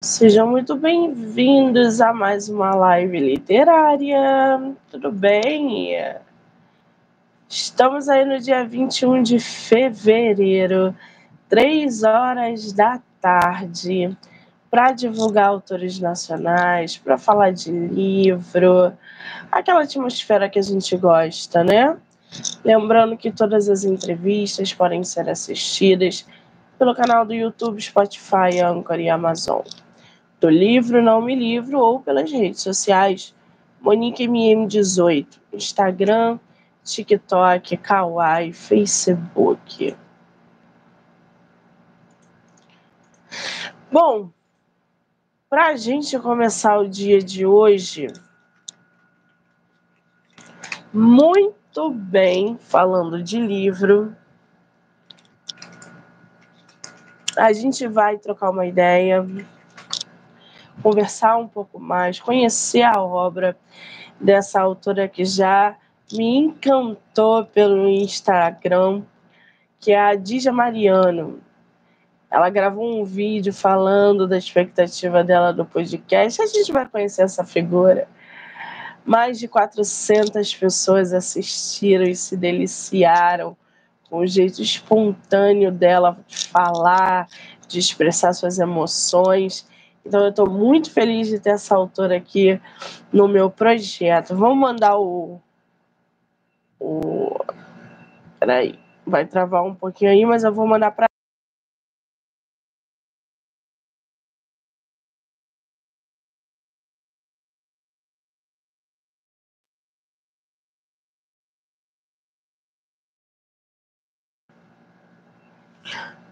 Sejam muito bem-vindos a mais uma live literária. Tudo bem? Estamos aí no dia 21 de fevereiro, 3 horas da tarde, para divulgar autores nacionais, para falar de livro, aquela atmosfera que a gente gosta, né? Lembrando que todas as entrevistas podem ser assistidas pelo canal do YouTube, Spotify, Anchor e Amazon do livro Não Me Livro ou pelas redes sociais. MoniqueMM18, Instagram, TikTok, Kawaii, Facebook. Bom, para a gente começar o dia de hoje, muito bem, falando de livro, a gente vai trocar uma ideia conversar um pouco mais, conhecer a obra dessa autora que já me encantou pelo Instagram, que é a Dija Mariano. Ela gravou um vídeo falando da expectativa dela do podcast. A gente vai conhecer essa figura. Mais de 400 pessoas assistiram e se deliciaram com o jeito espontâneo dela de falar, de expressar suas emoções. Então eu estou muito feliz de ter essa autora aqui no meu projeto. Vamos mandar o. o... Peraí, vai travar um pouquinho aí, mas eu vou mandar para.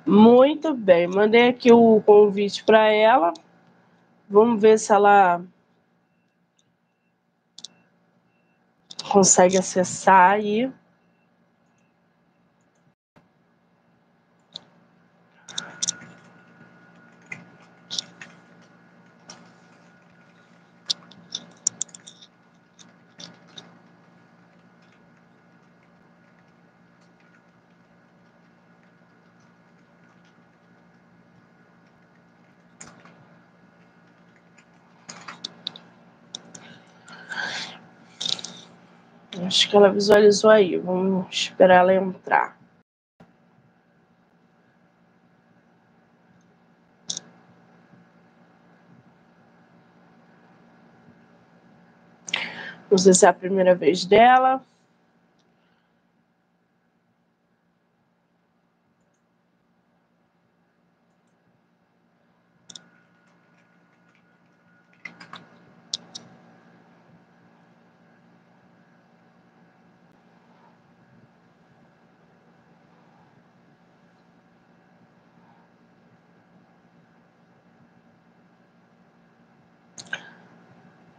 Muito bem, mandei aqui o convite para ela. Vamos ver se ela consegue acessar aí. Que ela visualizou aí. Vamos esperar ela entrar. Não sei se é a primeira vez dela.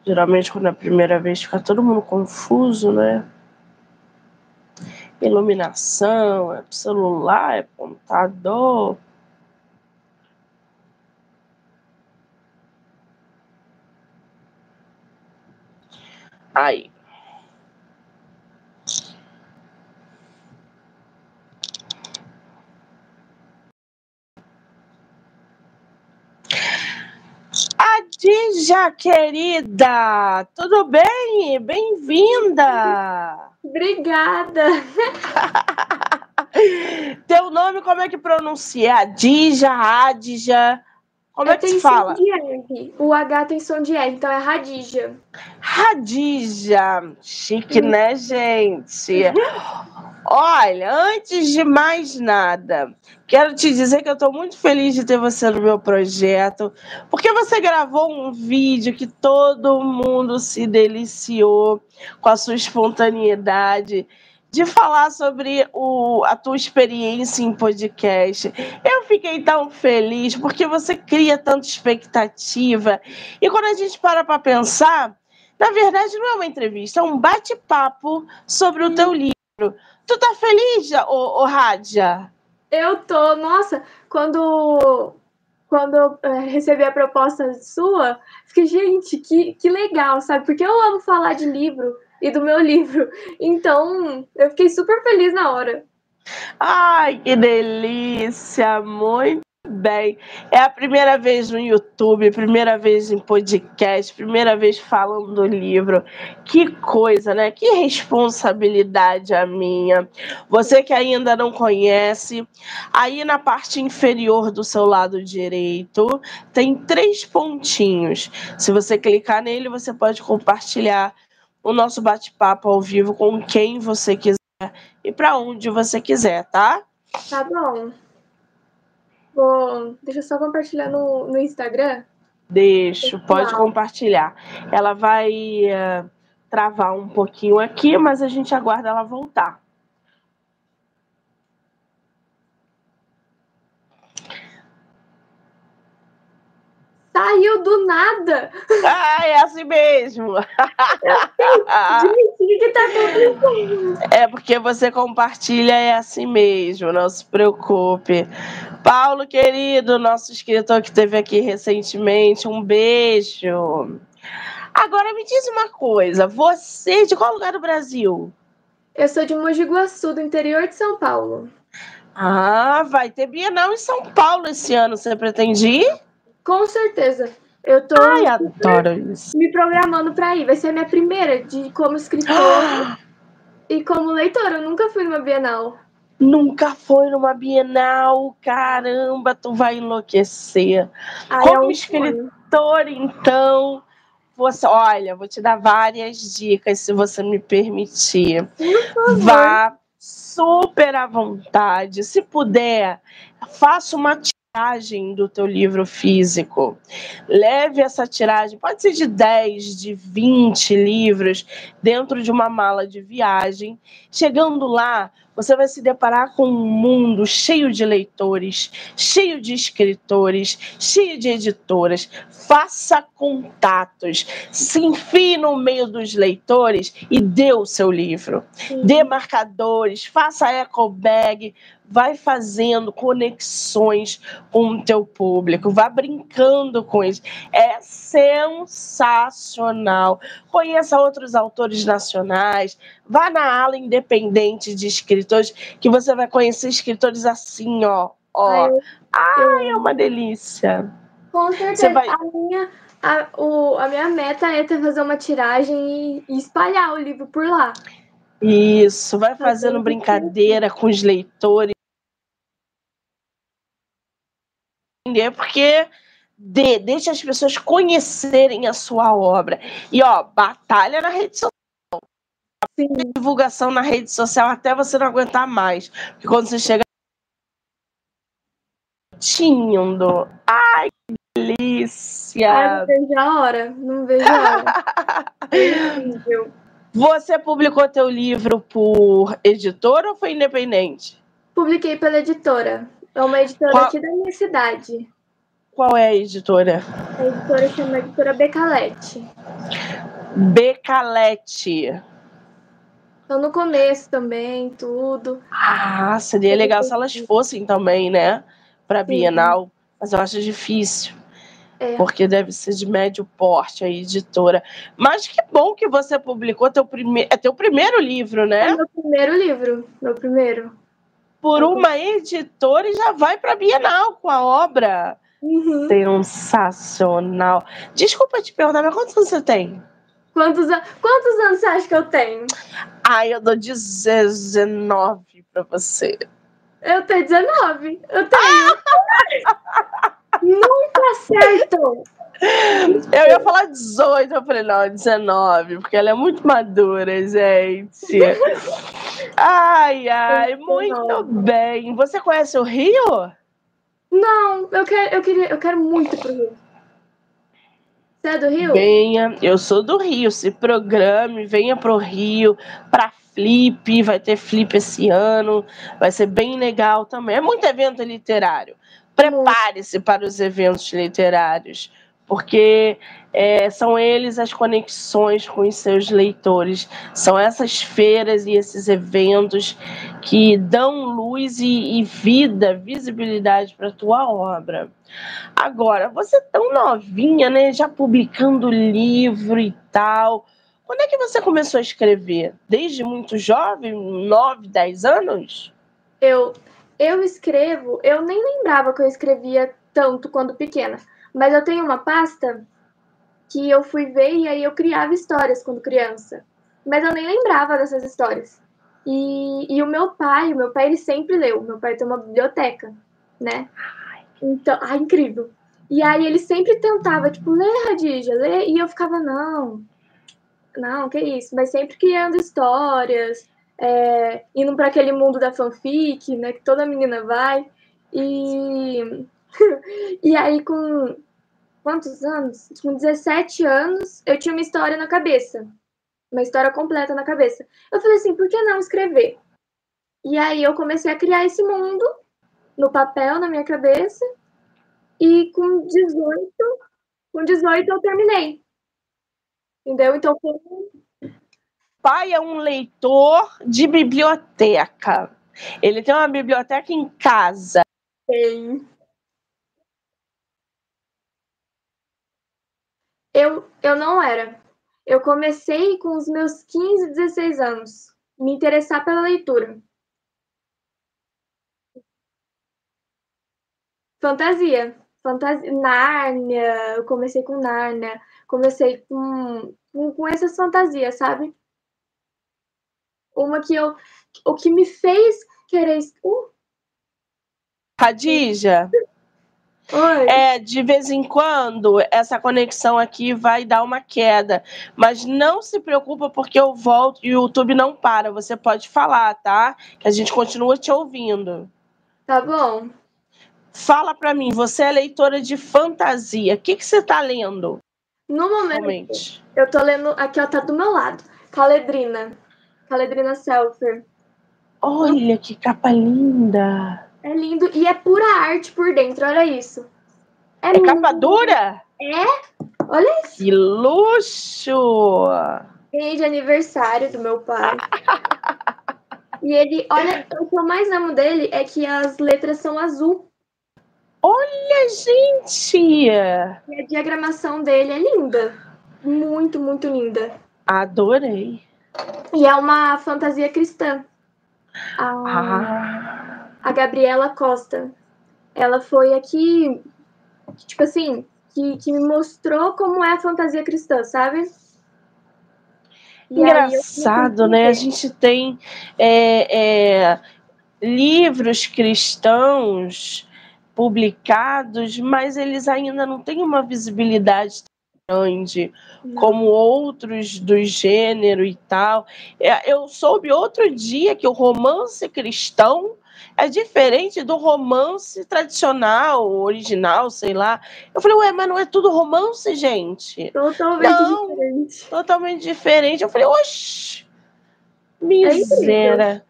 Geralmente, quando é a primeira vez, fica todo mundo confuso, né? Iluminação, é celular, é computador. Aí. Dija, querida, tudo bem? Bem-vinda! Obrigada! Teu nome como é que pronuncia? Dija, Adija? Como Eu é que se fala? O H tem som de R, então é Radija. Radija! Chique, né, gente? Olha, antes de mais nada, quero te dizer que eu estou muito feliz de ter você no meu projeto, porque você gravou um vídeo que todo mundo se deliciou com a sua espontaneidade de falar sobre o, a tua experiência em podcast. Eu fiquei tão feliz porque você cria tanta expectativa. E quando a gente para para pensar, na verdade não é uma entrevista, é um bate-papo sobre o teu livro. Tu tá feliz, ô, ô Rádia? Eu tô, nossa, quando quando eu é, recebi a proposta sua, fiquei, gente, que, que legal, sabe? Porque eu amo falar de livro e do meu livro. Então, eu fiquei super feliz na hora. Ai, que delícia! Muito bem. É a primeira vez no YouTube, primeira vez em podcast, primeira vez falando do livro. Que coisa, né? Que responsabilidade a minha. Você que ainda não conhece, aí na parte inferior do seu lado direito tem três pontinhos. Se você clicar nele, você pode compartilhar o nosso bate-papo ao vivo com quem você quiser e para onde você quiser, tá? Tá bom. Bom, deixa eu só compartilhar no, no Instagram. Deixo, pode compartilhar. Ela vai uh, travar um pouquinho aqui, mas a gente aguarda ela voltar. Saiu do nada. Ah, é assim mesmo. Gente, o que tá acontecendo? É porque você compartilha, é assim mesmo, não se preocupe. Paulo, querido, nosso escritor que esteve aqui recentemente, um beijo. Agora me diz uma coisa, você de qual lugar do Brasil? Eu sou de Mogi Guaçu, do interior de São Paulo. Ah, vai ter Bienal em São Paulo esse ano, você pretende ir? Com certeza. Eu tô Ai, adoro isso. me programando para ir. Vai ser a minha primeira de como escritora e como leitora. Eu nunca fui numa Bienal. Nunca foi numa Bienal, caramba, tu vai enlouquecer. Ai, é como um sonho. escritor, então, você, olha, vou te dar várias dicas se você me permitir. Vá super à vontade. Se puder, faça uma tiragem do teu livro físico. Leve essa tiragem, pode ser de 10, de 20 livros, dentro de uma mala de viagem. Chegando lá, você vai se deparar com um mundo cheio de leitores, cheio de escritores, cheio de editoras. Faça contatos, se enfie no meio dos leitores e dê o seu livro. Dê marcadores, faça eco bag, vai fazendo conexões com o teu público, vá brincando com eles. É sensacional. Conheça outros autores nacionais, vá na ala independente de escritores, que você vai conhecer escritores assim, ó. ó. Ai, Ai, é uma delícia. Com certeza. Vai- A, minha, a, o, a minha meta é ter fazer uma tiragem e, e espalhar o livro por lá. Isso, vai fazendo brincadeira com os leitores. Porque dê, deixa as pessoas conhecerem a sua obra. E ó, batalha na rede social. Sim. Divulgação na rede social até você não aguentar mais. Porque quando você chega. Tindo. Ai, que delícia! Ai, não vejo a hora. Não vejo a hora. Você publicou teu livro por editora ou foi independente? Publiquei pela editora. É uma editora Qual- aqui da minha cidade. Qual é a editora? A editora chama Editora Becalete. Becalete. Então, no começo também, tudo. Ah, seria legal se elas fossem também, né? Para Bienal. Mas eu acho difícil. É. Porque deve ser de médio porte a editora. Mas que bom que você publicou teu primeiro. É teu primeiro livro, É né? meu primeiro livro. Meu primeiro. Por uma editora e já vai para Bienal com a obra. Uhum. Sensacional. Desculpa te perguntar, mas quantos anos você tem? Quantos, an- quantos anos você acha que eu tenho? Ai, eu dou 19 para você. Eu tenho 19. Eu tenho. Nunca acerto. Eu ia falar 18, eu falei, não, 19, porque ela é muito madura, gente. Ai, ai, muito bem. Você conhece o Rio? Não, eu quero, eu queria, eu quero muito pro Rio. Você é do Rio? Venha, eu sou do Rio, se programe, venha pro Rio, pra Flip, vai ter Flip esse ano, vai ser bem legal também. É muito evento literário. Prepare-se para os eventos literários, porque é, são eles as conexões com os seus leitores. São essas feiras e esses eventos que dão luz e, e vida, visibilidade para a tua obra. Agora, você é tão novinha, né? Já publicando livro e tal. Quando é que você começou a escrever? Desde muito jovem, 9, 10 anos? Eu, eu escrevo, eu nem lembrava que eu escrevia tanto quando pequena, mas eu tenho uma pasta que eu fui ver e aí eu criava histórias quando criança. Mas eu nem lembrava dessas histórias. E, e o meu pai, o meu pai ele sempre leu. Meu pai tem uma biblioteca, né? Então, ah, incrível. E aí ele sempre tentava, tipo, lê, Radija, lê. E eu ficava, não, não, que isso. Mas sempre criando histórias, é, indo para aquele mundo da fanfic, né? Que toda menina vai. E, e aí, com quantos anos? Com 17 anos, eu tinha uma história na cabeça. Uma história completa na cabeça. Eu falei assim, por que não escrever? E aí eu comecei a criar esse mundo no papel, na minha cabeça. E com 18, com 18 eu terminei. Entendeu? Então foi pai é um leitor de biblioteca. Ele tem uma biblioteca em casa. Tem. Eu, eu não era. Eu comecei com os meus 15, 16 anos, me interessar pela leitura. Fantasia. Fantasia. Nárnia. Eu comecei com Nárnia. Comecei com, com, com essas fantasias, sabe? Uma que eu. O que me fez querer. Uh. Radija, Oi. É, de vez em quando, essa conexão aqui vai dar uma queda. Mas não se preocupa, porque eu volto e o YouTube não para. Você pode falar, tá? Que a gente continua te ouvindo. Tá bom. Fala para mim, você é leitora de fantasia. O que, que você tá lendo? No momento, Realmente. eu tô lendo. Aqui, ó, tá do meu lado. Caledrina. Caledrina Selfer. Olha que capa linda! É lindo e é pura arte por dentro, olha isso. É, muito- capa dura? É? Olha isso. Que luxo! Ganhei de aniversário do meu pai. E ele, olha, o que eu mais amo dele é que as letras são azul. Olha, gente! E a diagramação dele é linda. Muito, muito linda. Adorei. E é uma fantasia cristã. A, Ah, a Gabriela Costa. Ela foi aqui, tipo assim, que, que me mostrou como é a fantasia cristã, sabe? E aí engraçado, comecei né? a gente tem é, é, livros cristãos publicados, mas eles ainda não têm uma visibilidade tão grande como outros do gênero e tal. É, Eu soube outro dia que o romance cristão é diferente do romance tradicional, original, sei lá. Eu falei, ué, mas não é tudo romance, gente? Totalmente Não. diferente. Totalmente diferente. Eu falei, oxi, miséria.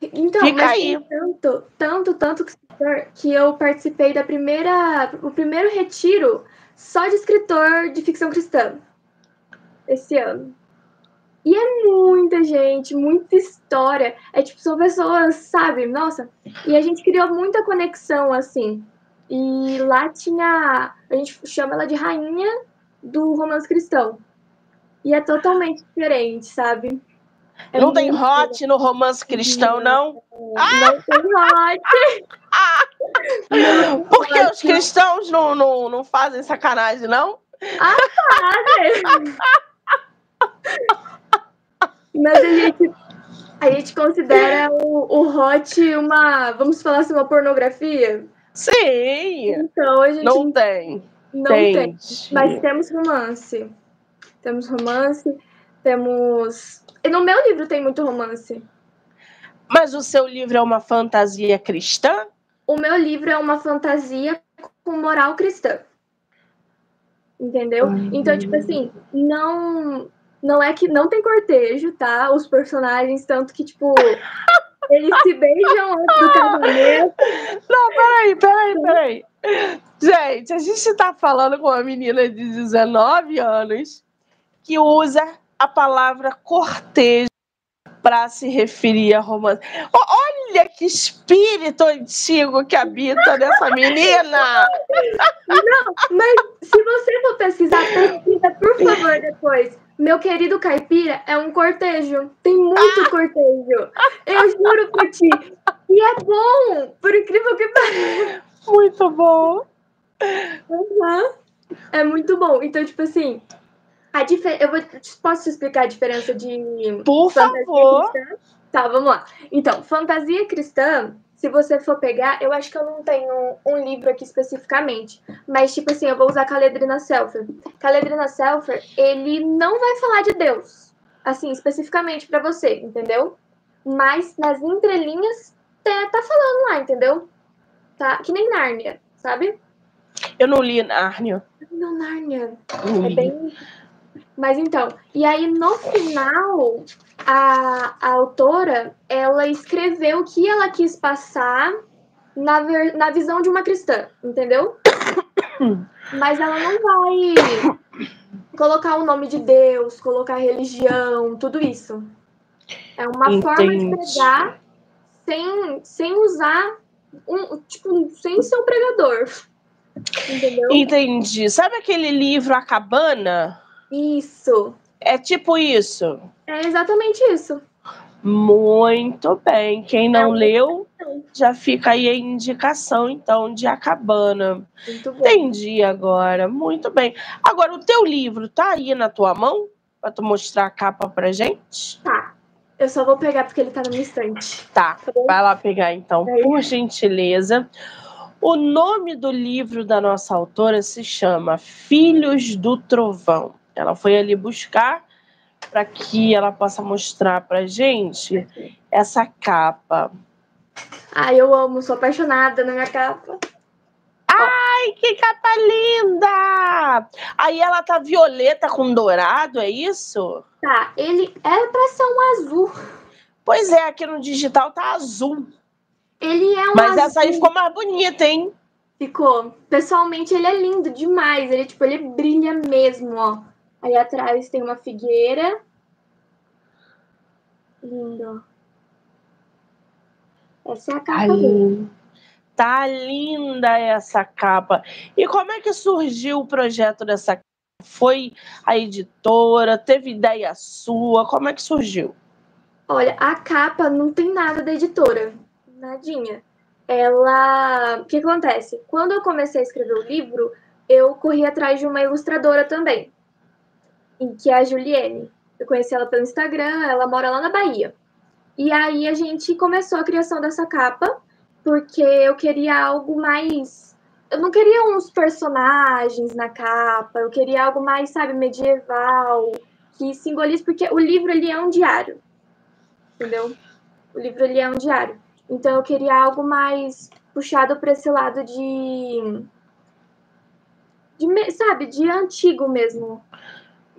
Então, Fica mas aí. tanto, tanto, tanto que eu participei da primeira, o primeiro retiro só de escritor de ficção cristã esse ano. E é muita gente, muita história. É tipo, são pessoas, sabe? Nossa. E a gente criou muita conexão, assim. E lá tinha. A gente chama ela de rainha do romance cristão. E é totalmente diferente, sabe? É não tem hot no romance cristão, não? não tem hot. Porque os cristãos não, não, não fazem sacanagem, não? Mas a gente, a gente considera o, o hot uma, vamos falar assim, uma pornografia? Sim, Então a gente não não, tem. tem. tem. Mas temos romance. Temos romance, temos. E no meu livro tem muito romance. Mas o seu livro é uma fantasia cristã? O meu livro é uma fantasia com moral cristã. Entendeu? Uhum. Então, tipo assim, não não é que não tem cortejo, tá? Os personagens, tanto que, tipo, eles se beijam antes do casamento. Não, peraí, peraí, peraí. Gente, a gente tá falando com uma menina de 19 anos que usa a palavra cortejo para se referir a romance. Olha que espírito antigo que habita nessa menina! Mas se você for pesquisar, pesquisa, por favor, depois. Meu querido caipira é um cortejo. Tem muito cortejo. Eu juro por ti. E é bom, por incrível que pareça. Muito bom. Uhum. É muito bom. Então, tipo assim, a difer... eu vou... posso te explicar a diferença de. Por favor. Cristã? Tá, vamos lá. Então, fantasia cristã, se você for pegar, eu acho que eu não tenho um livro aqui especificamente, mas tipo assim, eu vou usar Caledrina Selfer. Caledrina Selfer, ele não vai falar de Deus, assim, especificamente para você, entendeu? Mas nas entrelinhas tá, tá falando lá, entendeu? Tá, que nem Nárnia, sabe? Eu não li Nárnia. Não, Nárnia. Não é bem mas então, e aí no final, a, a autora, ela escreveu o que ela quis passar na, ver, na visão de uma cristã, entendeu? Mas ela não vai colocar o nome de Deus, colocar religião, tudo isso. É uma Entendi. forma de pregar sem, sem usar um, tipo, sem ser um pregador. Entendeu? Entendi. Sabe aquele livro A Cabana? Isso. É tipo isso. É exatamente isso. Muito bem. Quem não é leu, já fica aí a indicação, então, de A Cabana. Entendi agora. Muito bem. Agora, o teu livro tá aí na tua mão? Pra tu mostrar a capa pra gente? Tá. Eu só vou pegar porque ele tá na minha estante. Tá. tá vai lá pegar, então, é. por gentileza. O nome do livro da nossa autora se chama Filhos do Trovão. Ela foi ali buscar para que ela possa mostrar para gente essa capa. Ai, eu amo, sou apaixonada na minha capa. Ai, que capa linda! Aí ela tá violeta com dourado, é isso? Tá, ele é para ser um azul. Pois é, aqui no digital tá azul. Ele é um Mas azul. essa aí ficou mais bonita, hein? Ficou. Pessoalmente, ele é lindo demais. Ele, tipo, ele brilha mesmo, ó. Aí atrás tem uma figueira. Lindo. Essa é a capa dele. Tá linda essa capa. E como é que surgiu o projeto dessa capa? Foi a editora? Teve ideia sua? Como é que surgiu? Olha, a capa não tem nada da editora. Nadinha. Ela. O que acontece? Quando eu comecei a escrever o livro, eu corri atrás de uma ilustradora também que é a Juliene. Eu conheci ela pelo Instagram, ela mora lá na Bahia. E aí a gente começou a criação dessa capa, porque eu queria algo mais. Eu não queria uns personagens na capa, eu queria algo mais, sabe, medieval, que simbolize, porque o livro ele é um diário. Entendeu? O livro ele é um diário. Então eu queria algo mais puxado para esse lado de, de sabe, de antigo mesmo.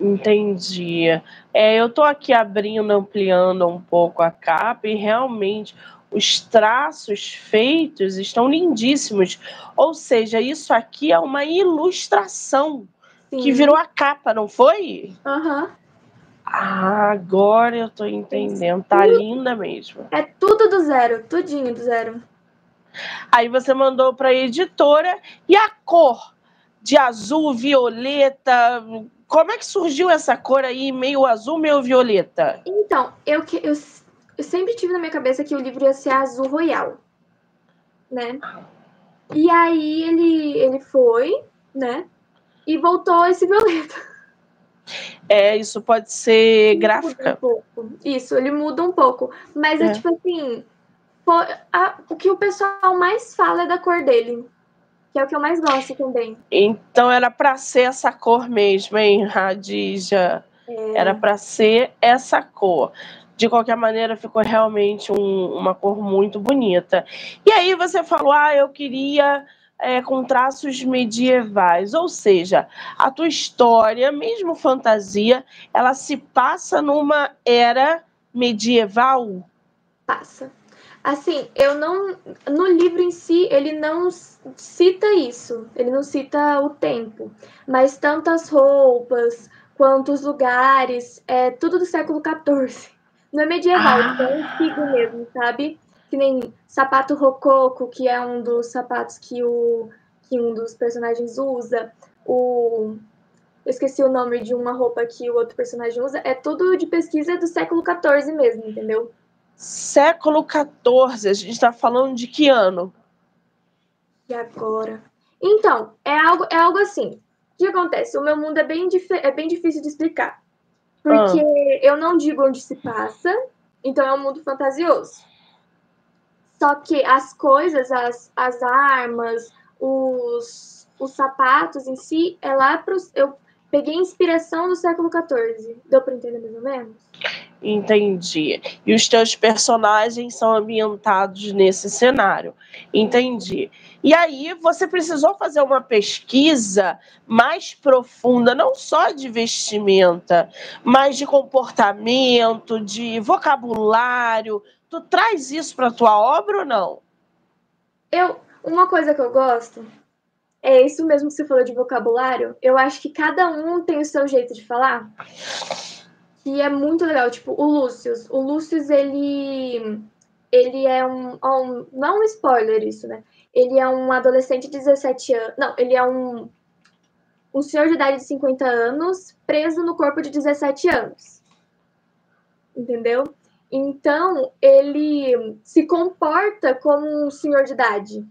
Entendi. É, eu estou aqui abrindo, ampliando um pouco a capa e realmente os traços feitos estão lindíssimos. Ou seja, isso aqui é uma ilustração Sim. que virou a capa, não foi? Aham. Uhum. Ah, agora eu estou entendendo. Tá tudo, linda mesmo. É tudo do zero, tudinho do zero. Aí você mandou para a editora e a cor de azul, violeta, como é que surgiu essa cor aí, meio azul, meio violeta? Então, eu, eu, eu sempre tive na minha cabeça que o livro ia ser azul royal, né? E aí ele, ele foi, né? E voltou esse violeta. É, isso pode ser gráfica. Um isso, ele muda um pouco. Mas é, é tipo assim, a, o que o pessoal mais fala é da cor dele que é o que eu mais gosto também. Então era para ser essa cor mesmo, hein, Radija? É. Era para ser essa cor. De qualquer maneira, ficou realmente um, uma cor muito bonita. E aí você falou, ah, eu queria é, com traços medievais, ou seja, a tua história, mesmo fantasia, ela se passa numa era medieval? Passa. Assim, eu não. No livro em si, ele não cita isso, ele não cita o tempo, mas tantas roupas quanto os lugares, é tudo do século XIV. Não é medieval, ah. é antigo mesmo, sabe? Que nem sapato rococo, que é um dos sapatos que, o, que um dos personagens usa. O, eu esqueci o nome de uma roupa que o outro personagem usa. É tudo de pesquisa do século XIV mesmo, entendeu? Século XIV. A gente está falando de que ano? E agora? Então, é algo, é algo assim. O que acontece? O meu mundo é bem, é bem difícil de explicar. Porque ah. eu não digo onde se passa, então é um mundo fantasioso. Só que as coisas, as, as armas, os, os sapatos em si, é lá para Eu peguei inspiração do século XIV. Deu para entender mais ou menos? Entendi. E os teus personagens são ambientados nesse cenário. Entendi. E aí você precisou fazer uma pesquisa mais profunda, não só de vestimenta, mas de comportamento, de vocabulário. Tu traz isso para tua obra ou não? Eu, uma coisa que eu gosto é isso mesmo que você falou de vocabulário. Eu acho que cada um tem o seu jeito de falar que é muito legal. Tipo, o Lúcio. O Lúcio, ele. Ele é um, um. Não um spoiler isso, né? Ele é um adolescente de 17 anos. Não, ele é um. Um senhor de idade de 50 anos preso no corpo de 17 anos. Entendeu? Então, ele se comporta como um senhor de idade.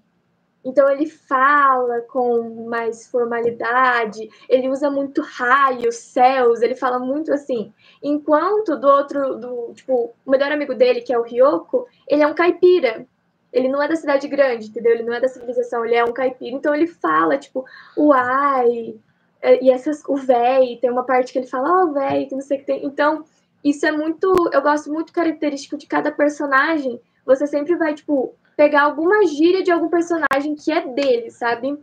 Então ele fala com mais formalidade, ele usa muito raios, céus, ele fala muito assim. Enquanto do outro, do tipo, o melhor amigo dele, que é o Ryoko, ele é um caipira. Ele não é da cidade grande, entendeu? Ele não é da civilização, ele é um caipira. Então ele fala, tipo, uai, é, e essas, o véi, tem uma parte que ele fala, ó, oh, véi, que não sei o que tem. Então, isso é muito, eu gosto muito característico de cada personagem. Você sempre vai, tipo, pegar alguma gíria de algum personagem que é dele, sabe?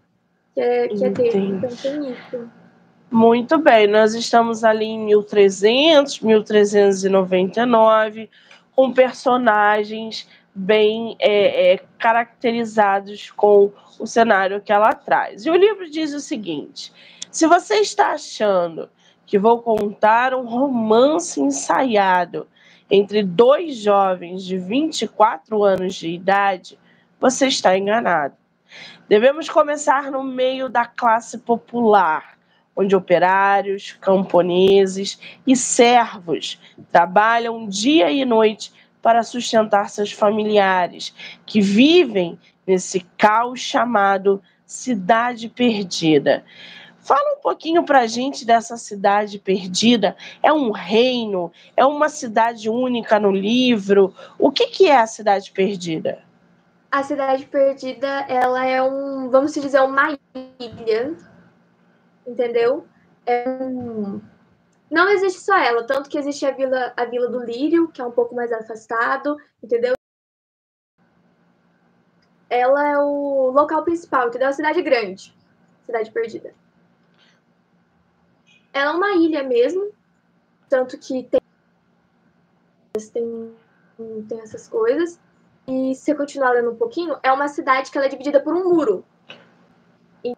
Que é, que é dele. Então tem isso. Muito bem, nós estamos ali em 1300, 1399, com personagens bem é, é, caracterizados com o cenário que ela traz. E o livro diz o seguinte: se você está achando que vou contar um romance ensaiado entre dois jovens de 24 anos de idade, você está enganado. Devemos começar no meio da classe popular, onde operários, camponeses e servos trabalham dia e noite para sustentar seus familiares, que vivem nesse caos chamado cidade perdida. Fala um pouquinho para a gente dessa cidade perdida. É um reino? É uma cidade única no livro? O que, que é a cidade perdida? A cidade perdida, ela é um, vamos dizer, uma ilha, entendeu? É um... Não existe só ela, tanto que existe a vila, a vila do Lírio, que é um pouco mais afastado, entendeu? Ela é o local principal, entendeu? A cidade grande, cidade perdida. Ela é uma ilha mesmo, tanto que tem, tem, tem essas coisas. E se você continuar lendo um pouquinho, é uma cidade que ela é dividida por um muro. E,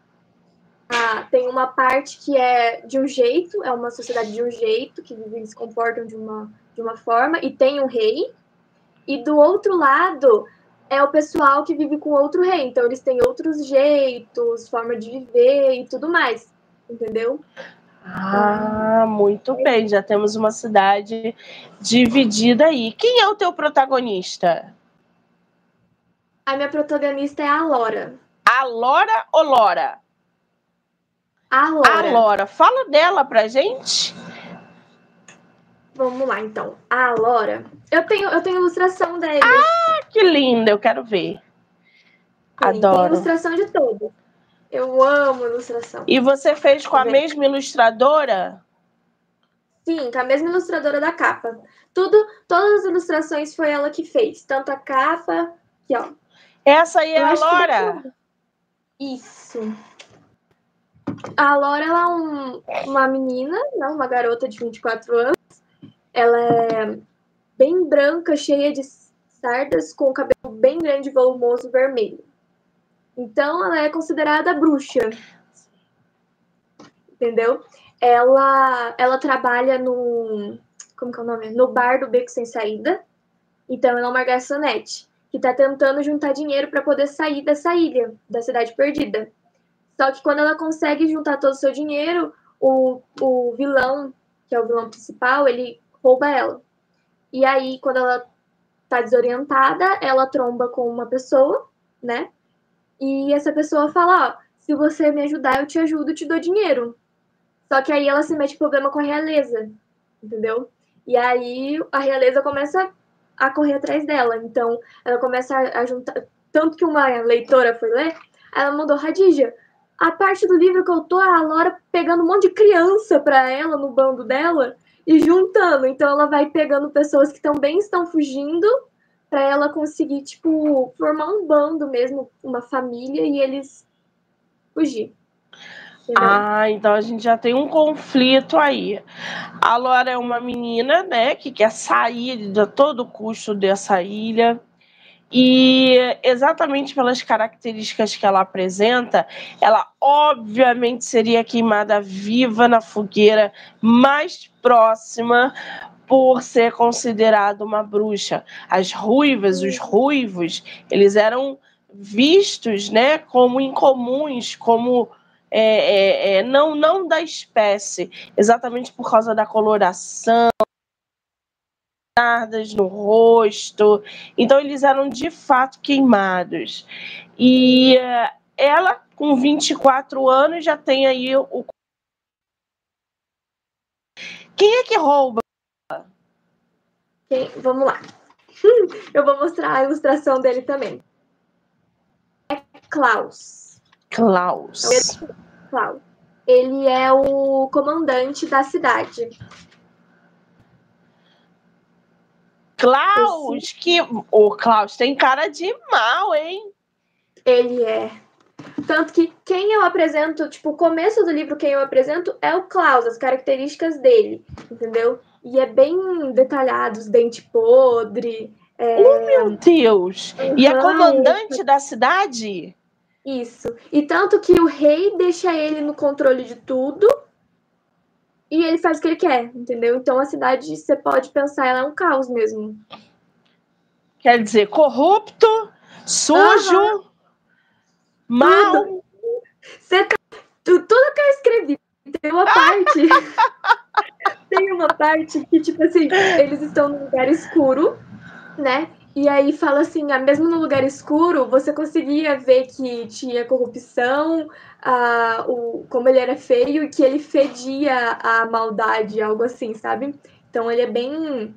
ah, tem uma parte que é de um jeito, é uma sociedade de um jeito, que vivem se comportam de uma, de uma forma, e tem um rei. E do outro lado é o pessoal que vive com outro rei. Então eles têm outros jeitos, forma de viver e tudo mais. Entendeu? Ah, muito bem. Já temos uma cidade dividida aí. Quem é o teu protagonista? A minha protagonista é a Lora. A Lora ou Lora? A Lora. A Lora. Fala dela pra gente. Vamos lá, então. A Lora. Eu tenho, eu tenho ilustração dela. Ah, que linda. Eu quero ver. Adoro. Tem ilustração de todos. Eu amo ilustração. E você fez com a mesma ilustradora? Sim, com a mesma ilustradora da capa. Tudo, todas as ilustrações foi ela que fez, tanto a capa, aqui ó. Essa aí é a Lora. Isso. A Lora ela é um, uma menina, não, uma garota de 24 anos. Ela é bem branca, cheia de sardas, com o cabelo bem grande, volumoso, vermelho. Então, ela é considerada bruxa. Entendeu? Ela, ela trabalha no. Como que é o nome? No bar do Beco Sem Saída. Então, ela é uma garçonete que está tentando juntar dinheiro para poder sair dessa ilha, da cidade perdida. Só que quando ela consegue juntar todo o seu dinheiro, o, o vilão, que é o vilão principal, ele rouba ela. E aí, quando ela tá desorientada, ela tromba com uma pessoa, né? E essa pessoa fala, ó, se você me ajudar, eu te ajudo, te dou dinheiro. Só que aí ela se mete em problema com a realeza, entendeu? E aí a realeza começa a correr atrás dela. Então, ela começa a juntar. Tanto que uma leitora foi ler, ela mandou, Radija, a parte do livro que eu tô, a Laura pegando um monte de criança pra ela no bando dela e juntando. Então, ela vai pegando pessoas que também estão fugindo para ela conseguir, tipo, formar um bando mesmo, uma família e eles fugir. Ah, então a gente já tem um conflito aí. A Laura é uma menina, né, que quer sair de todo custo dessa ilha. E exatamente pelas características que ela apresenta, ela obviamente seria queimada viva na fogueira mais próxima por ser considerada uma bruxa. As ruivas, os ruivos, eles eram vistos, né, como incomuns, como é, é, é, não, não da espécie, exatamente por causa da coloração, no rosto. Então, eles eram de fato queimados. E uh, ela, com 24 anos, já tem aí o. Quem é que rouba? Quem? Vamos lá. Eu vou mostrar a ilustração dele também. É Klaus. Klaus. Klaus. Ele é o comandante da cidade. Klaus, Esse... que o Klaus tem cara de mal, hein? Ele é. Tanto que quem eu apresento, tipo, o começo do livro, quem eu apresento é o Klaus, as características dele, entendeu? E é bem detalhado, os dentes podres. É... Oh, meu Deus! Uhum. E é comandante da cidade? Isso. E tanto que o rei deixa ele no controle de tudo e ele faz o que ele quer, entendeu? Então a cidade, você pode pensar, ela é um caos mesmo. Quer dizer, corrupto, sujo, uhum. mal. Você tá... tudo que eu escrevi tem uma parte. Tem uma parte que, tipo assim, eles estão num lugar escuro, né? E aí fala assim, ah, mesmo no lugar escuro, você conseguia ver que tinha corrupção, ah, o, como ele era feio e que ele fedia a maldade, algo assim, sabe? Então ele é bem.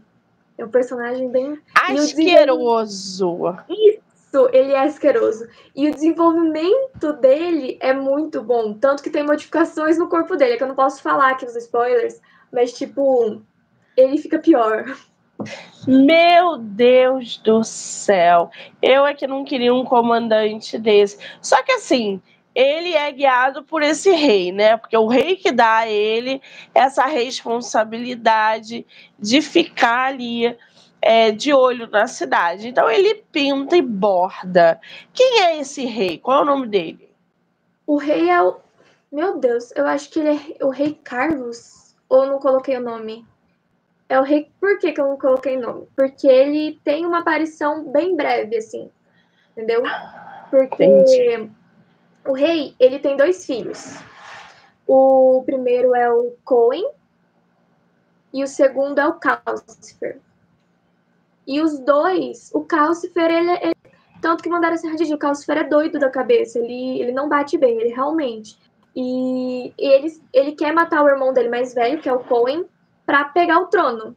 É um personagem bem. Asqueroso! Isso, ele é asqueroso. E o desenvolvimento dele é muito bom. Tanto que tem modificações no corpo dele, é que eu não posso falar aqui nos spoilers, mas tipo, ele fica pior. Meu Deus do céu, eu é que não queria um comandante desse. Só que assim, ele é guiado por esse rei, né? Porque o rei que dá a ele essa responsabilidade de ficar ali é, de olho na cidade. Então ele pinta e borda. Quem é esse rei? Qual é o nome dele? O rei é o. Meu Deus, eu acho que ele é o rei Carlos. Ou não coloquei o nome? É o rei. Por que, que eu não coloquei nome? Porque ele tem uma aparição bem breve, assim. Entendeu? Porque Entendi. o rei, ele tem dois filhos. O primeiro é o Cohen e o segundo é o Calcifer. E os dois, o Calcifer, ele, ele tanto que mandaram esse radinho, o Calcifer é doido da cabeça, ele, ele não bate bem, ele realmente. E ele, ele quer matar o irmão dele mais velho, que é o Cohen, para pegar o trono.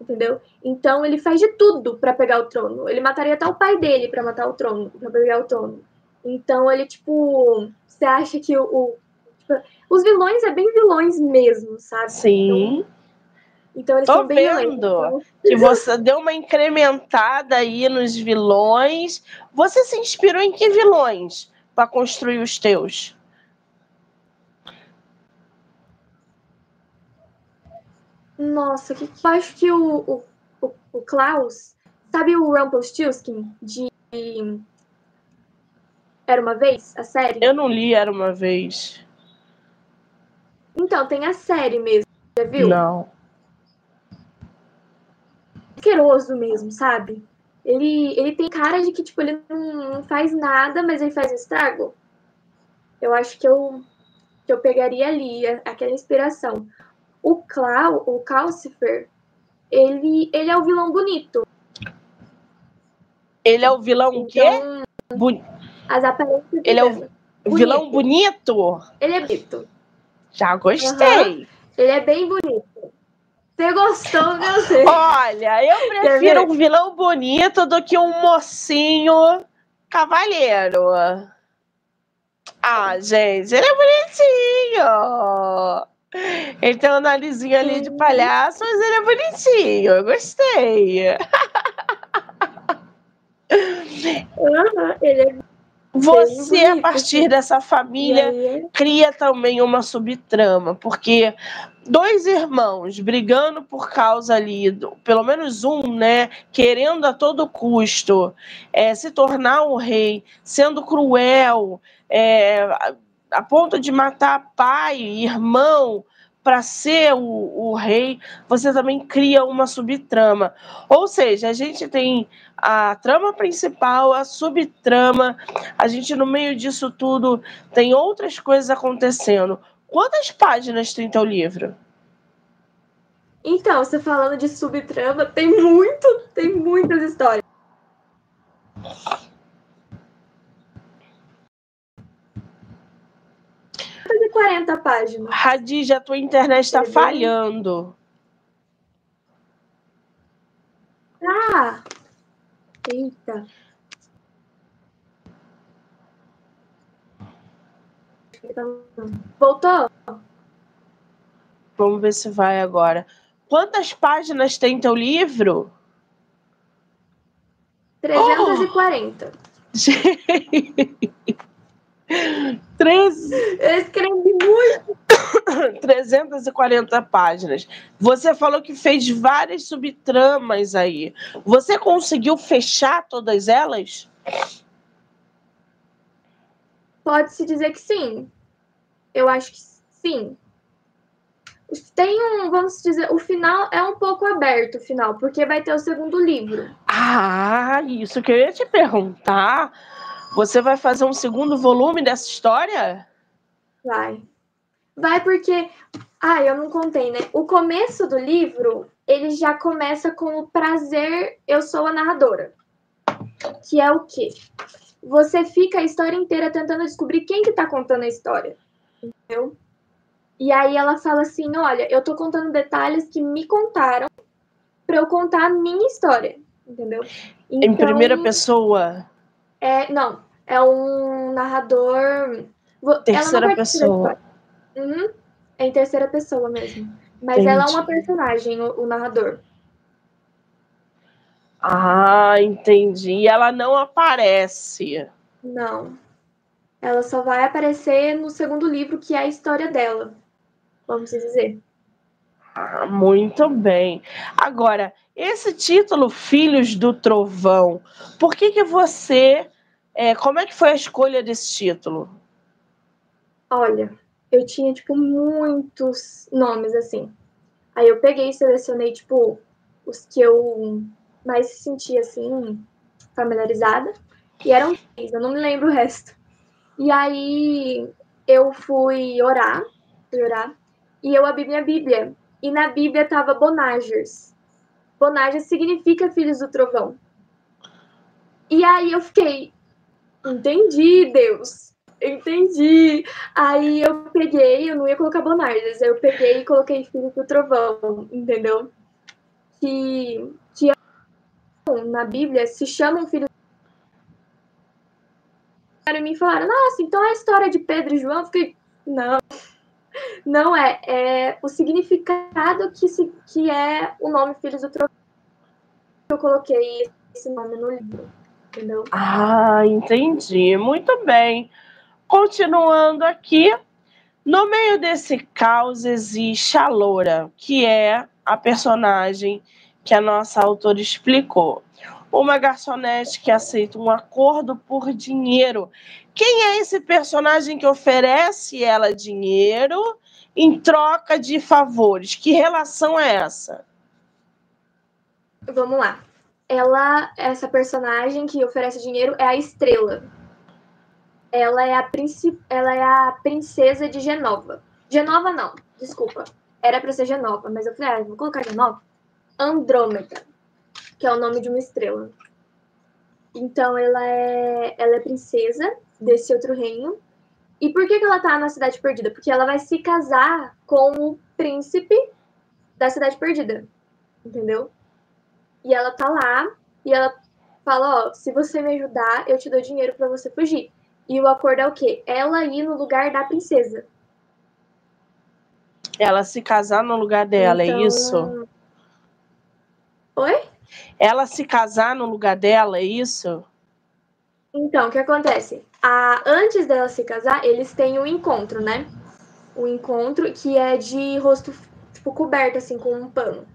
Entendeu? Então ele faz de tudo para pegar o trono. Ele mataria até o pai dele para matar o trono, para pegar o trono. Então ele tipo, você acha que o, o tipo, os vilões é bem vilões mesmo, sabe? Sim. Então, então eles Tô são bem vendo então... que você deu uma incrementada aí nos vilões. Você se inspirou em que vilões para construir os teus? Nossa, que eu acho que o, o, o Klaus, sabe o Rumpelstiltskin de Era uma vez, a série? Eu não li Era uma vez. Então, tem a série mesmo, já viu? Não. Asqueroso mesmo, sabe? Ele, ele tem cara de que, tipo, ele não, não faz nada, mas ele faz estrago. Eu acho que eu, que eu pegaria ali aquela inspiração. O Clau, o Calcifer, ele, ele é o vilão bonito. Ele é o vilão então, quê? Bu... As aparências Ele é o o vilão bonito? Ele é bonito. Já gostei. Uhum. Ele é bem bonito. Você gostou, meu Deus? Olha, eu prefiro um vilão bonito do que um mocinho cavalheiro. Ah, gente, ele é bonitinho. Ele tem um narizinho ali de palhaço, mas ele é bonitinho. Eu gostei. Uhum, ele é você, a partir dessa família, cria também uma subtrama, porque dois irmãos brigando por causa ali, pelo menos um, né, querendo a todo custo é, se tornar um rei, sendo cruel, é, a ponto de matar pai, irmão, para ser o, o, rei, você também cria uma subtrama. Ou seja, a gente tem a trama principal, a subtrama, a gente no meio disso tudo tem outras coisas acontecendo. Quantas páginas tem teu livro? Então, você falando de subtrama, tem muito, tem muitas histórias. 40 páginas. Radija, a tua internet está falhando. Ah! Eita. Voltou? Vamos ver se vai agora. Quantas páginas tem teu livro? 340. Oh! Três... Eu escrevi muito. 340 páginas. Você falou que fez várias subtramas aí. Você conseguiu fechar todas elas? Pode-se dizer que sim. Eu acho que sim. Tem um, vamos dizer, o final é um pouco aberto, o final, porque vai ter o segundo livro. Ah, isso que eu ia te perguntar. Você vai fazer um segundo volume dessa história? Vai. Vai porque. Ah, eu não contei, né? O começo do livro, ele já começa com o prazer, eu sou a narradora. Que é o quê? Você fica a história inteira tentando descobrir quem que tá contando a história. Entendeu? E aí ela fala assim: olha, eu tô contando detalhes que me contaram para eu contar a minha história. Entendeu? Então, em primeira pessoa? É, não, é um narrador. Terceira pessoa. Uhum, é em terceira pessoa mesmo. Mas entendi. ela é uma personagem, o, o, narrador. Ah, entendi. E ela não aparece. Não. Ela só vai aparecer no segundo livro, que é a história dela. Vamos dizer. Ah, muito bem. Agora, esse título, Filhos do Trovão, por que, que você. É, como é que foi a escolha desse título? Olha, eu tinha, tipo, muitos nomes, assim. Aí eu peguei e selecionei, tipo, os que eu mais sentia, assim, familiarizada. E eram três, eu não me lembro o resto. E aí eu fui orar, fui orar, e eu abri minha Bíblia. E na Bíblia tava Bonagers. Bonagers significa filhos do trovão. E aí eu fiquei, entendi, Deus. Entendi. Aí eu peguei, eu não ia colocar Bonardas, eu peguei e coloquei Filhos do Trovão, entendeu? Que, que na Bíblia se chamam filhos e me falaram, nossa, então é a história de Pedro e João? Eu fiquei, não, não é, é o significado que, se, que é o nome Filhos do Trovão. Eu coloquei esse nome no livro, entendeu? Ah, entendi, muito bem. Continuando aqui, no meio desse caos existe a Loura, que é a personagem que a nossa autora explicou. Uma garçonete que aceita um acordo por dinheiro. Quem é esse personagem que oferece ela dinheiro em troca de favores? Que relação é essa? Vamos lá. Ela, essa personagem que oferece dinheiro é a Estrela ela é a, princip... ela é a princesa de Genova. Genova não, desculpa. Era pra ser Genova, mas eu falei, ah, vou colocar Genova. Andrômeda, que é o nome de uma estrela. Então ela é, ela é princesa desse outro reino. E por que, que ela tá na Cidade Perdida? Porque ela vai se casar com o príncipe da Cidade Perdida. Entendeu? E ela tá lá e ela fala, ó, se você me ajudar, eu te dou dinheiro para você fugir. E o acordo é o quê? Ela ir no lugar da princesa. Ela se casar no lugar dela, é então... é isso? Oi? Ela se casar no lugar dela, é isso? Então, o que acontece? A, antes dela se casar, eles têm um encontro, né? Um encontro que é de rosto, tipo, coberto, assim, com um pano.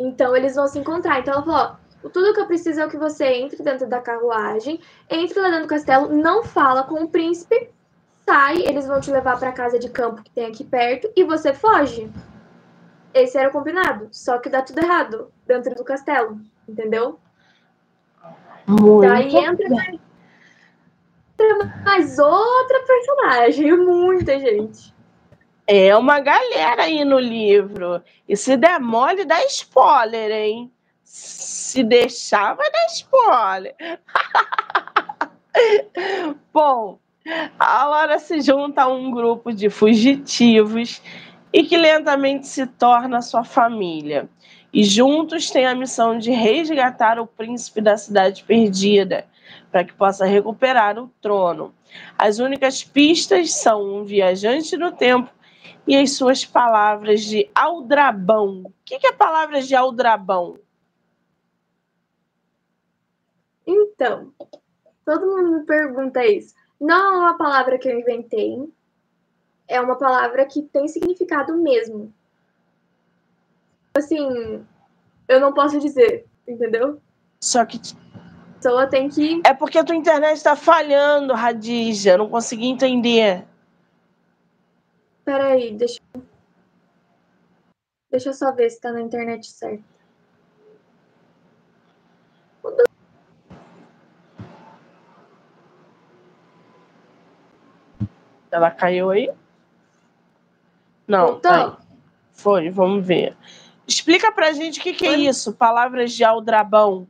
Então, eles vão se encontrar. Então, ela falou, ó, tudo que eu preciso é que você entre dentro da carruagem, entre lá dentro do castelo, não fala com o príncipe, sai, eles vão te levar para casa de campo que tem aqui perto e você foge. Esse era o combinado, só que dá tudo errado dentro do castelo, entendeu? Muito Daí entra mais, mais outra personagem, muita gente. É uma galera aí no livro. E se der mole, dá spoiler, hein? Se deixar, vai dar spoiler. Bom, a Laura se junta a um grupo de fugitivos e que lentamente se torna sua família. E juntos têm a missão de resgatar o príncipe da cidade perdida, para que possa recuperar o trono. As únicas pistas são um viajante no tempo e as suas palavras de aldrabão. O que é palavras de aldrabão? Então, todo mundo me pergunta isso. Não é uma palavra que eu inventei, é uma palavra que tem significado mesmo. Assim, eu não posso dizer, entendeu? Só que. A pessoa tem que. É porque a tua internet está falhando, Radija. Não consegui entender. Peraí, deixa eu. Deixa eu só ver se tá na internet certa. Ela caiu aí? Não. Então. Foi, vamos ver. Explica pra gente o que, que é isso, palavras de aldrabão.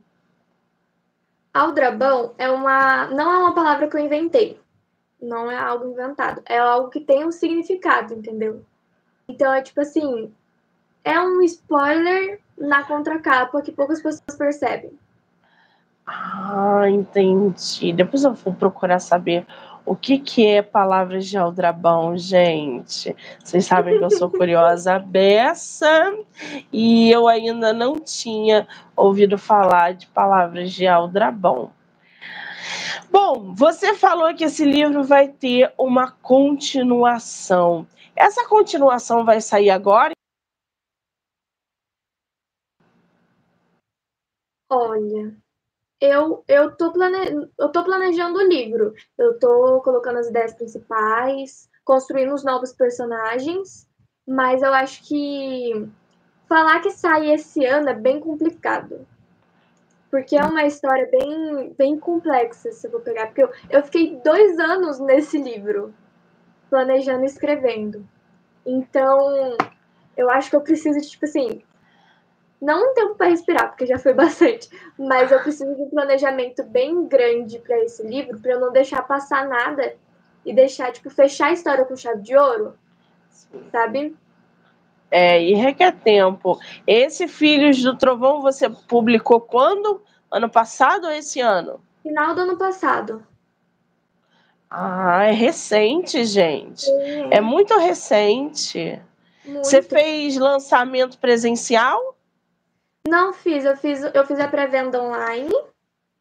Aldrabão é uma. não é uma palavra que eu inventei. Não é algo inventado. É algo que tem um significado, entendeu? Então é tipo assim. É um spoiler na contracapa que poucas pessoas percebem. Ah, entendi. Depois eu vou procurar saber o que, que é palavras de aldrabão, gente? Vocês sabem que eu sou curiosa beça e eu ainda não tinha ouvido falar de palavras de aldrabão. Bom, você falou que esse livro vai ter uma continuação. Essa continuação vai sair agora? Olha, eu, eu, tô plane... eu tô planejando o livro. Eu tô colocando as ideias principais, construindo os novos personagens, mas eu acho que falar que sai esse ano é bem complicado. Porque é uma história bem, bem complexa, se eu vou pegar. Porque eu, eu fiquei dois anos nesse livro, planejando e escrevendo. Então, eu acho que eu preciso de, tipo assim, não um tempo para respirar, porque já foi bastante, mas eu preciso de um planejamento bem grande para esse livro, para eu não deixar passar nada e deixar, tipo, fechar a história com chave de ouro, sabe? É, e requer tempo. Esse Filhos do Trovão você publicou quando? Ano passado ou esse ano? Final do ano passado. Ah, é recente, gente. É, é muito recente. Muito. Você fez lançamento presencial? Não fiz, eu fiz, eu fiz a pré-venda online,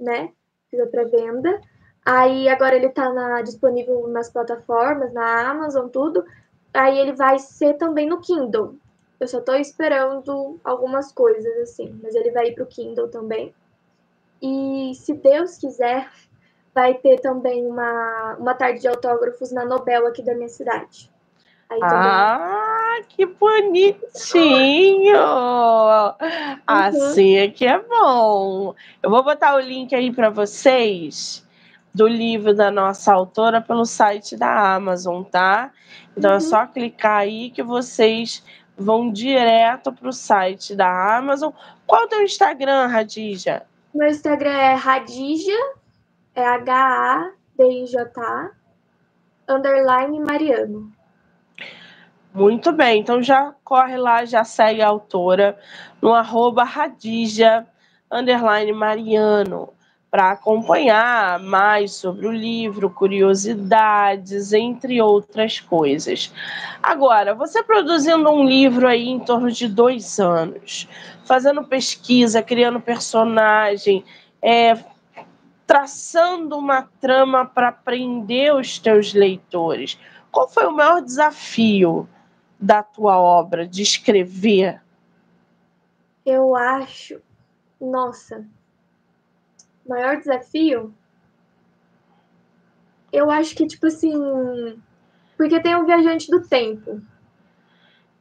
né? Fiz a pré-venda. Aí agora ele tá na, disponível nas plataformas, na Amazon, tudo. Aí ele vai ser também no Kindle. Eu só tô esperando algumas coisas, assim, mas ele vai ir pro Kindle também. E se Deus quiser, vai ter também uma, uma tarde de autógrafos na Nobel aqui da minha cidade. ah, que bonitinho! Uhum. Assim é que é bom. Eu vou botar o link aí para vocês do livro da nossa autora pelo site da Amazon, tá? Então é uhum. é só clicar aí que vocês vão direto para o site da Amazon. Qual é o teu Instagram, Radija? Meu Instagram é Radija, é H-A-D-I-J-A, underline Mariano. Muito bem, então já corre lá, já segue a autora no arroba Radija, underline Mariano para acompanhar mais sobre o livro, curiosidades, entre outras coisas. Agora, você produzindo um livro aí em torno de dois anos, fazendo pesquisa, criando personagem, é, traçando uma trama para prender os teus leitores. Qual foi o maior desafio da tua obra de escrever? Eu acho, nossa, maior desafio, eu acho que, tipo assim, porque tem o viajante do tempo.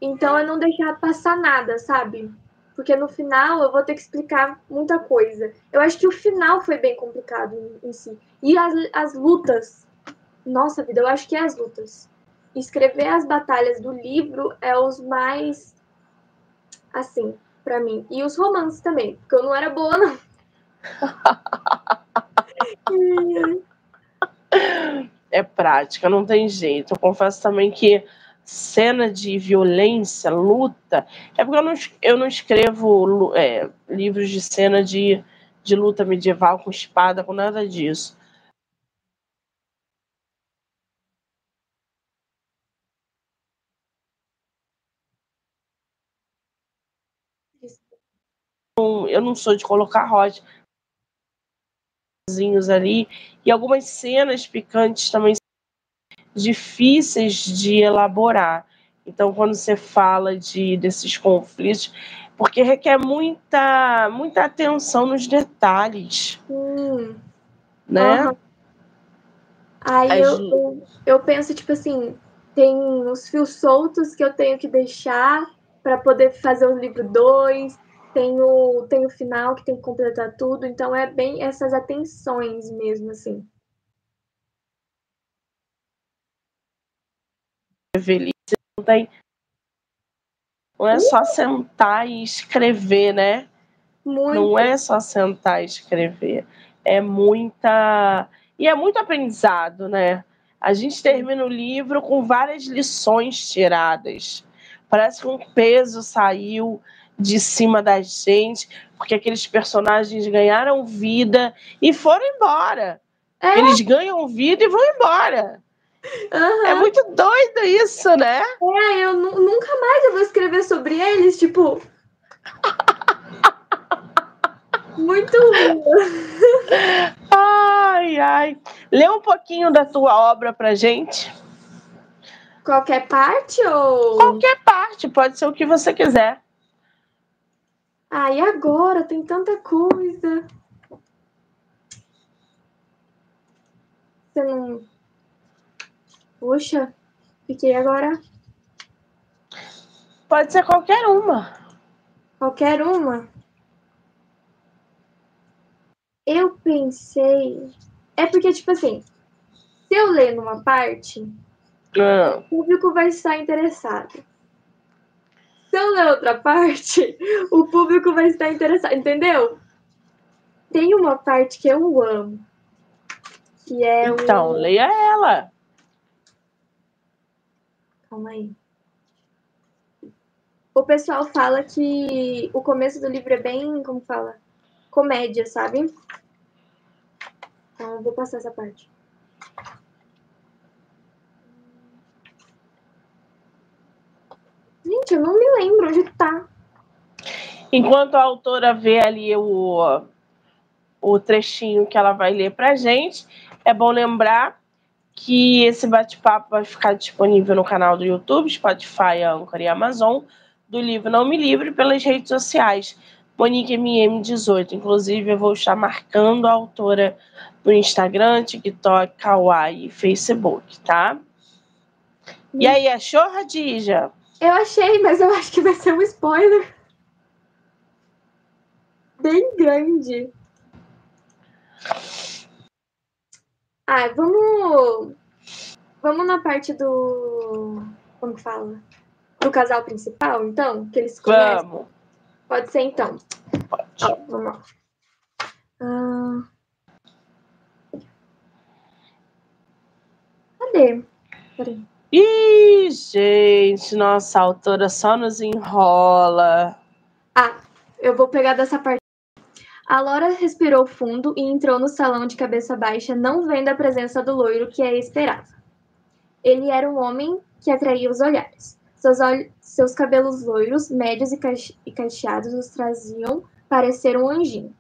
Então é não deixar passar nada, sabe? Porque no final eu vou ter que explicar muita coisa. Eu acho que o final foi bem complicado em, em si. E as, as lutas. Nossa vida, eu acho que é as lutas. Escrever as batalhas do livro é os mais. Assim, para mim. E os romances também. Porque eu não era boa, não. é prática, não tem jeito. Eu confesso também que cena de violência, luta, é porque eu não, eu não escrevo é, livros de cena de, de luta medieval com espada, com nada disso. Eu não sou de colocar rocha ali e algumas cenas picantes também difíceis de elaborar. Então, quando você fala de desses conflitos, porque requer muita muita atenção nos detalhes, hum. né? Uhum. Aí eu, eu, eu penso tipo assim, tem os fios soltos que eu tenho que deixar para poder fazer o livro 2 tem o, tem o final que tem que completar tudo, então é bem essas atenções mesmo, assim. Velhice não tem. Não é só sentar e escrever, né? Muito. Não é só sentar e escrever. É muita. E é muito aprendizado, né? A gente termina o livro com várias lições tiradas. Parece que um peso saiu de cima da gente, porque aqueles personagens ganharam vida e foram embora. É. Eles ganham vida e vão embora. Uhum. É muito doido isso, né? É, eu nunca mais eu vou escrever sobre eles, tipo. muito Ai, ai. Lê um pouquinho da tua obra pra gente. Qualquer parte ou. Qualquer parte, pode ser o que você quiser. Ah, e agora? Tem tanta coisa. Você não. Puxa, fiquei agora. Pode ser qualquer uma. Qualquer uma? Eu pensei. É porque, tipo assim, se eu ler numa parte, ah. o público vai estar interessado eu ler outra parte, o público vai estar interessado, entendeu? Tem uma parte que eu amo. Que é Então, um... leia ela. Calma aí. O pessoal fala que o começo do livro é bem, como fala? Comédia, sabe? Então, eu vou passar essa parte. Gente, eu não me lembro onde tá. Enquanto a autora vê ali o, o trechinho que ela vai ler pra gente, é bom lembrar que esse bate-papo vai ficar disponível no canal do YouTube, Spotify, Anchor e Amazon, do livro Não Me Livre, pelas redes sociais. Monique MM18. Inclusive, eu vou estar marcando a autora no Instagram, TikTok, Kawaii e Facebook, tá? E aí, achou, Radija? Eu achei, mas eu acho que vai ser um spoiler bem grande. Ah, vamos. Vamos na parte do. Como que fala? Do casal principal, então? Que eles conhecem? Vamos. Pode ser então. Pode. Ó, vamos lá. Ah... Cadê? Peraí. Ih, gente, nossa, a autora só nos enrola. Ah, eu vou pegar dessa parte. A Laura respirou fundo e entrou no salão de cabeça baixa, não vendo a presença do loiro que a esperava. Ele era um homem que atraía os olhares. Seus, ol... Seus cabelos loiros, médios e, e cacheados os traziam parecer um anjinho.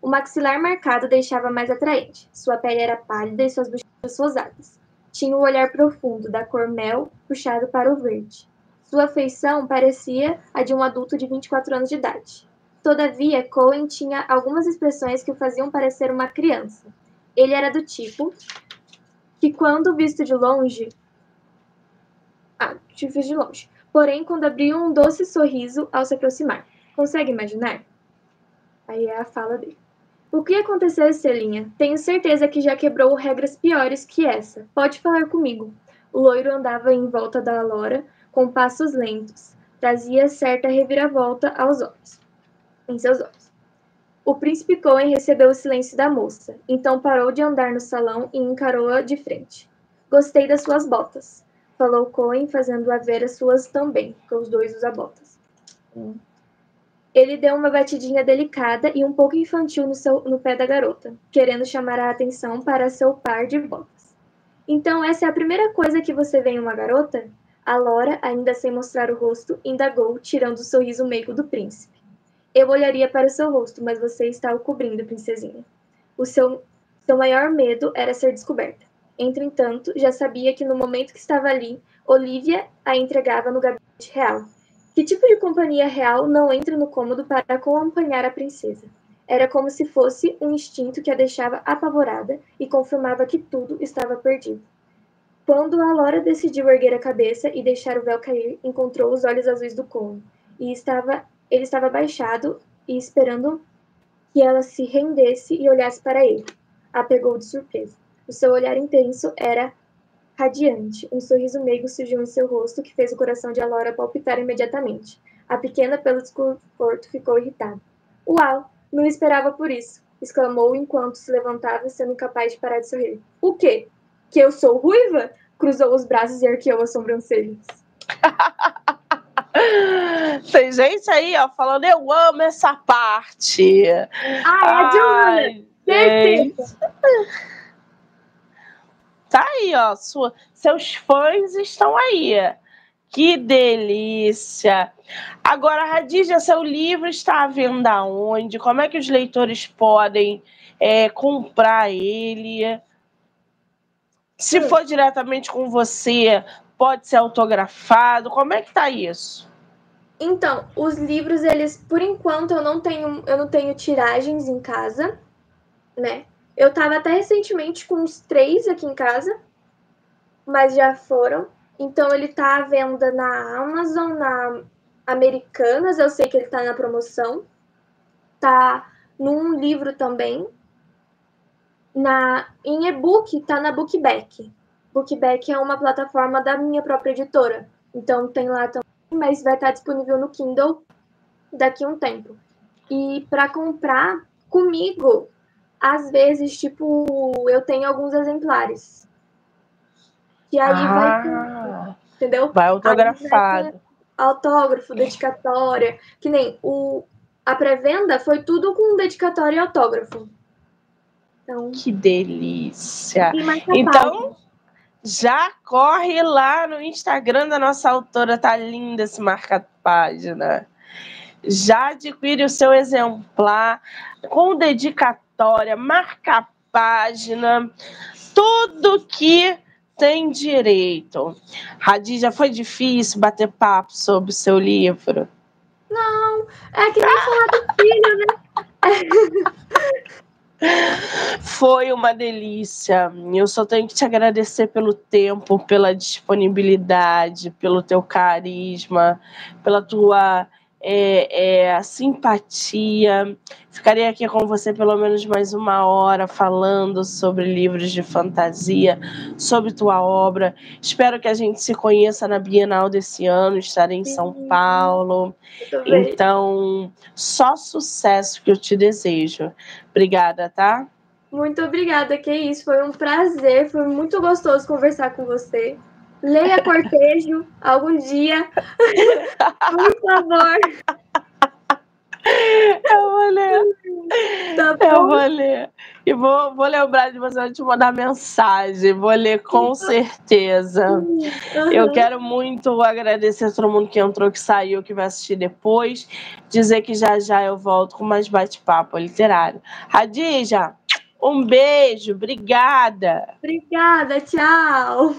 O maxilar marcado deixava mais atraente. Sua pele era pálida e suas bochechas rosadas. Tinha o um olhar profundo, da cor mel, puxado para o verde. Sua feição parecia a de um adulto de 24 anos de idade. Todavia, Cohen tinha algumas expressões que o faziam parecer uma criança. Ele era do tipo que, quando visto de longe. Ah, fiz de longe. Porém, quando abriu um doce sorriso ao se aproximar. Consegue imaginar? Aí é a fala dele. O que aconteceu, Estelinha? Tenho certeza que já quebrou regras piores que essa. Pode falar comigo. O loiro andava em volta da Lora com passos lentos. Trazia certa reviravolta aos olhos. Em seus olhos. O príncipe Cohen recebeu o silêncio da moça. Então parou de andar no salão e encarou-a de frente. Gostei das suas botas. Falou Cohen, fazendo-a ver as suas também, que os dois usam botas. Hum. Ele deu uma batidinha delicada e um pouco infantil no, seu, no pé da garota, querendo chamar a atenção para seu par de botas. Então, essa é a primeira coisa que você vê em uma garota? A Lora, ainda sem mostrar o rosto, indagou, tirando o sorriso meigo do príncipe. Eu olharia para o seu rosto, mas você está o cobrindo, princesinha. O seu, seu maior medo era ser descoberta. Entretanto, já sabia que no momento que estava ali, Olivia a entregava no gabinete real, que tipo de companhia real não entra no cômodo para acompanhar a princesa? Era como se fosse um instinto que a deixava apavorada e confirmava que tudo estava perdido. Quando a Lora decidiu erguer a cabeça e deixar o véu cair, encontrou os olhos azuis do cômodo e estava, ele estava baixado e esperando que ela se rendesse e olhasse para ele. A pegou de surpresa. O seu olhar intenso era radiante. Um sorriso meigo surgiu em seu rosto que fez o coração de Alora palpitar imediatamente. A pequena, pelo desconforto, ficou irritada. Uau! Não esperava por isso! exclamou enquanto se levantava, sendo incapaz de parar de sorrir. O quê? Que eu sou ruiva? Cruzou os braços e arqueou as sobrancelhas. Tem gente aí, ó, falando, eu amo essa parte. Ah, é a Joana! Certeza! Tá aí, ó. Sua, seus fãs estão aí. Que delícia! Agora, Radija, seu livro está à venda onde? Como é que os leitores podem é, comprar ele? Se hum. for diretamente com você, pode ser autografado? Como é que tá isso? Então, os livros, eles, por enquanto, eu não tenho, eu não tenho tiragens em casa, né? Eu tava até recentemente com uns três aqui em casa, mas já foram. Então ele tá à venda na Amazon, na Americanas, eu sei que ele tá na promoção. Tá num livro também. Na, em e-book, tá na Bookback. Bookback é uma plataforma da minha própria editora. Então tem lá também, mas vai estar disponível no Kindle daqui a um tempo. E para comprar comigo, às vezes, tipo, eu tenho alguns exemplares. E aí ah, vai. Entendeu? Vai autografado. autógrafo, dedicatória. Que nem o, a pré-venda foi tudo com dedicatória e autógrafo. Então, que delícia! Então, já corre lá no Instagram da nossa autora, tá linda esse marca-página. Já adquire o seu exemplar com dedicatória história, marca a página, tudo que tem direito. Radija, foi difícil bater papo sobre o seu livro? Não, é que nem falar do filho, né? Foi uma delícia. Eu só tenho que te agradecer pelo tempo, pela disponibilidade, pelo teu carisma, pela tua é, é, a simpatia. Ficarei aqui com você pelo menos mais uma hora falando sobre livros de fantasia, sobre tua obra. Espero que a gente se conheça na Bienal desse ano. Estarei em São Paulo. Então, só sucesso que eu te desejo. Obrigada, tá? Muito obrigada, que isso. Foi um prazer, foi muito gostoso conversar com você. Leia Cortejo algum dia. Por favor. Eu vou ler. Tá eu vou ler. E vou, vou lembrar de você te mandar mensagem. Vou ler com certeza. Uhum. Eu quero muito agradecer a todo mundo que entrou, que saiu, que vai assistir depois. Dizer que já já eu volto com mais bate-papo literário. Radija, um beijo. Obrigada. Obrigada. Tchau.